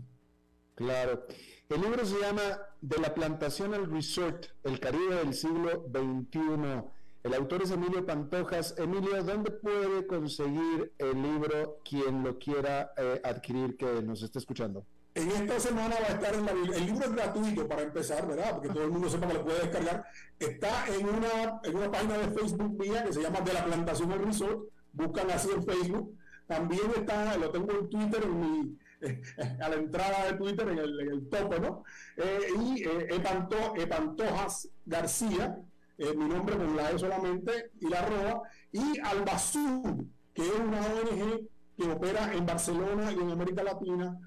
Claro. El libro se llama De la plantación al resort, el Caribe del siglo XXI. El autor es Emilio Pantojas. Emilio, ¿dónde puede conseguir el libro quien lo quiera eh, adquirir que nos esté escuchando? En esta semana va a estar en la El libro es gratuito para empezar, ¿verdad? Porque todo el mundo sepa que lo puede descargar. Está en una, en una página de Facebook mía que se llama De la Plantación al Resort. Buscan así en Facebook. También está, lo tengo en Twitter, en mi, a la entrada de Twitter, en el, en ¿no? Eh, y eh, Epanto, Epantojas García, eh, mi nombre con la E solamente, y la arroba, y Albazú, que es una ONG que opera en Barcelona y en América Latina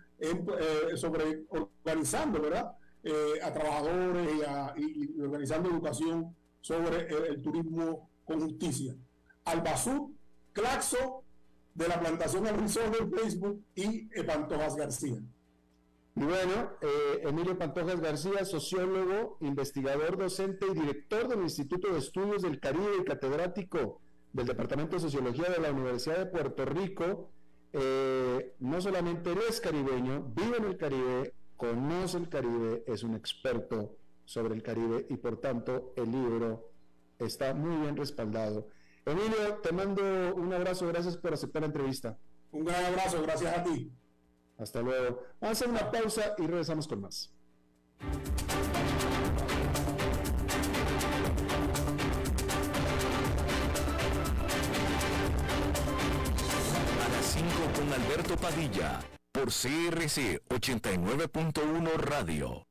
sobre organizando, ¿verdad? A trabajadores y, organizando educación sobre el, turismo con justicia. Albazú, Claxo, de la plantación del Rizón en Facebook y Pantojas García. Y bueno, eh, Emilio Pantojas García, sociólogo, investigador, docente y director del Instituto de Estudios del Caribe y catedrático del Departamento de Sociología de la Universidad de Puerto Rico, eh, no solamente es caribeño, vive en el Caribe, conoce el Caribe, es un experto sobre el Caribe y por tanto el libro está muy bien respaldado. Emilio, te mando un abrazo, gracias por aceptar la entrevista. Un gran abrazo, gracias a ti. Hasta luego. Vamos a hacer una pausa y regresamos con más. A las 5 con Alberto Padilla, por CRC 89.1 Radio.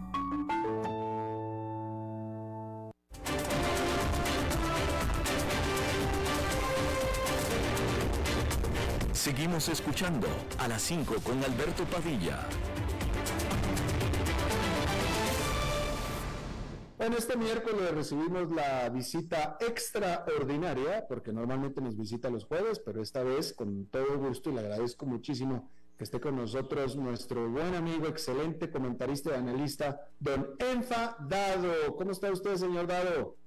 Seguimos escuchando a las 5 con Alberto Padilla. Bueno, este miércoles recibimos la visita extraordinaria, porque normalmente nos visita los jueves, pero esta vez con todo gusto y le agradezco muchísimo que esté con nosotros nuestro buen amigo, excelente comentarista y analista, don Enfa Dado. ¿Cómo está usted, señor Dado?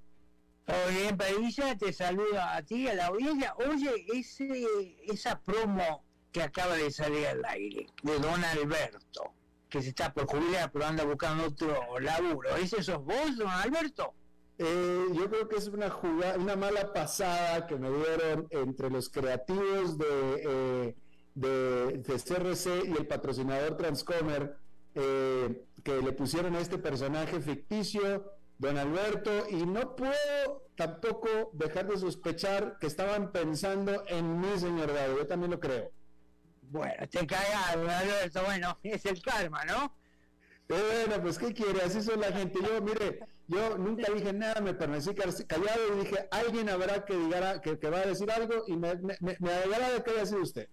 Bien, Padilla, te saludo a ti a la audiencia. Oye, ese, esa promo que acaba de salir al aire, de Don Alberto, que se está por jubilar, pero anda buscando otro laburo. ¿Ese sos vos, Don Alberto? Eh, yo creo que es una jugada, una mala pasada que me dieron entre los creativos de, eh, de, de CRC y el patrocinador Transcomer, eh, que le pusieron a este personaje ficticio don Alberto, y no puedo tampoco dejar de sospechar que estaban pensando en mí, señor Dado, yo también lo creo. Bueno, te cagas, don Alberto, bueno, es el karma, ¿no? Bueno, pues ¿qué quiere? Así son la gente. Yo, mire, yo nunca dije nada, me permanecí callado y dije, alguien habrá que, digara, que, que va a decir algo y me, me, me, me de que haya sido usted.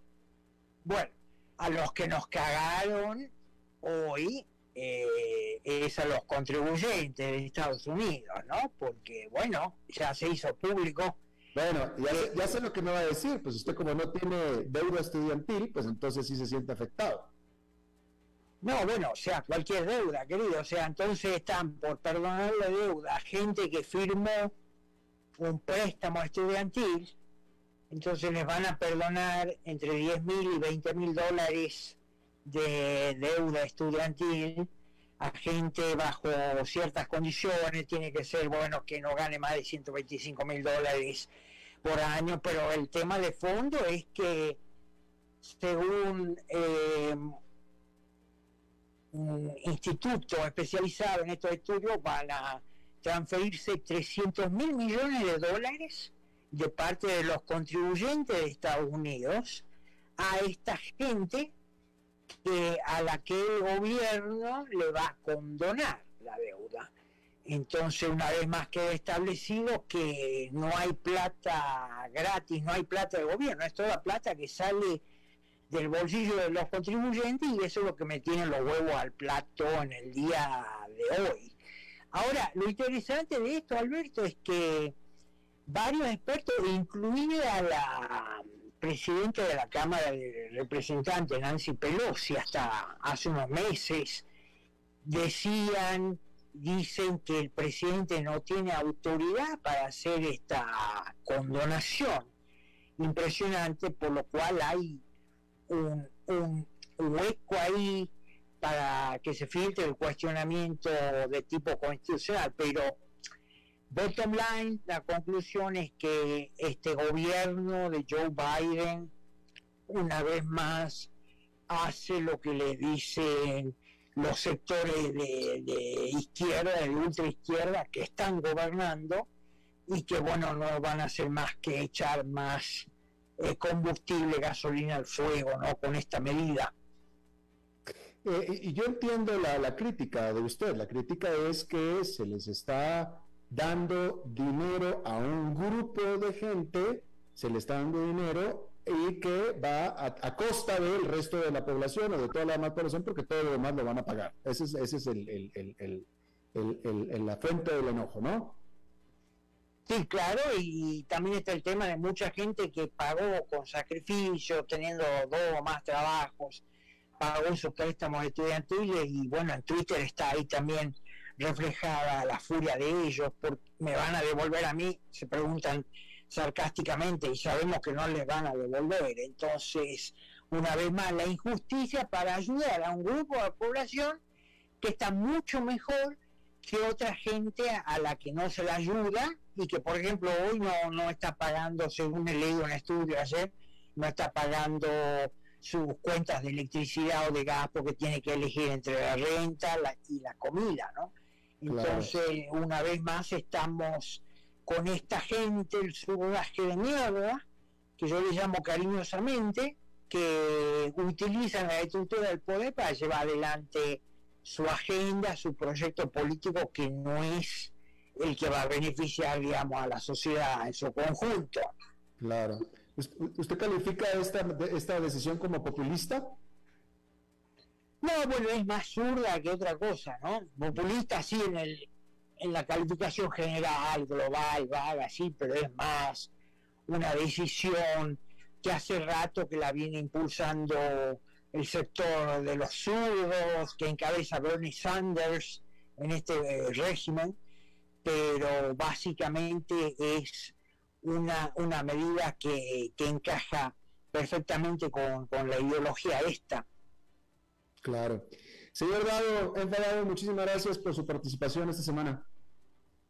Bueno, a los que nos cagaron hoy eh, es a los contribuyentes de Estados Unidos, ¿no? Porque, bueno, ya se hizo público. Bueno, ya, sé, ya sé lo que me va a decir, pues usted como no tiene deuda estudiantil, pues entonces sí se siente afectado. No, bueno, o sea, cualquier deuda, querido, o sea, entonces están por perdonar la deuda a gente que firmó un préstamo estudiantil, entonces les van a perdonar entre 10 mil y 20 mil dólares de deuda estudiantil a gente bajo ciertas condiciones, tiene que ser, bueno, que no gane más de 125 mil dólares por año, pero el tema de fondo es que según eh, un instituto especializado en estos estudios van a transferirse 300 mil millones de dólares de parte de los contribuyentes de Estados Unidos a esta gente a la que el gobierno le va a condonar la deuda. Entonces, una vez más queda establecido que no hay plata gratis, no hay plata de gobierno, es toda plata que sale del bolsillo de los contribuyentes y eso es lo que me tiene los huevos al plato en el día de hoy. Ahora, lo interesante de esto, Alberto, es que varios expertos, incluida la presidenta de la Cámara de Representantes, Nancy Pelosi, hasta hace unos meses, decían, dicen que el presidente no tiene autoridad para hacer esta condonación. Impresionante, por lo cual hay un, un hueco ahí para que se filtre el cuestionamiento de tipo constitucional, pero Bottom line, la conclusión es que este gobierno de Joe Biden, una vez más, hace lo que le dicen los sectores de, izquierda, de ultra izquierda, que están gobernando y que, bueno, no van a hacer más que echar más eh, combustible, gasolina al fuego, ¿no? Con esta medida. Eh, y yo entiendo la, la, crítica de usted. La crítica es que se les está dando dinero a un grupo de gente, se le está dando dinero y que va a, costa del resto de la población o de toda la demás población porque todo lo demás lo van a pagar. Ese es, ese es el, la fuente del enojo, ¿no? Sí, claro, y también está el tema de mucha gente que pagó con sacrificio, teniendo dos o más trabajos, pagó esos préstamos estudiantiles y bueno, en Twitter está ahí también reflejada la furia de ellos, porque me van a devolver a mí, se preguntan sarcásticamente y sabemos que no les van a devolver. Entonces, una vez más, la injusticia para ayudar a un grupo de población que está mucho mejor que otra gente a la que no se le ayuda y que, por ejemplo, hoy no, no está pagando, según he leído en estudio ayer, no está pagando sus cuentas de electricidad o de gas porque tiene que elegir entre la renta y la comida, ¿no? Entonces, una vez más estamos con esta gente, el subraje de mierda, que yo le llamo cariñosamente, que utilizan la estructura del poder para llevar adelante su agenda, su proyecto político, que no es el que va a beneficiar, digamos, a la sociedad en su conjunto. Claro. ¿Usted califica esta, esta decisión como populista? No, bueno, es más zurda que otra cosa, ¿no? Populista sí en el, en la calificación general, global, vaga, sí, pero es más una decisión que hace rato que la viene impulsando el sector de los zurdos, que encabeza Bernie Sanders en este eh, régimen, pero básicamente es una, una medida que, encaja perfectamente con, con, la ideología esta. Claro. Señor Dado, enfadado, muchísimas gracias por su participación esta semana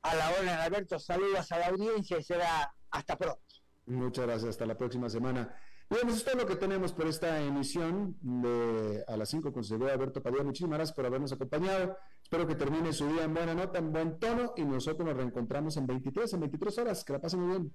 a la hora, Alberto. Saludos a la audiencia y será hasta pronto. Muchas gracias, hasta la próxima semana. Bien, eso es todo lo que tenemos por esta emisión de A las 5 con Seguridad Alberto Padilla. Muchísimas gracias por habernos acompañado. Espero que termine su día en buena nota, en buen tono y nosotros nos reencontramos en 23, en 23 horas. Que la pasen muy bien.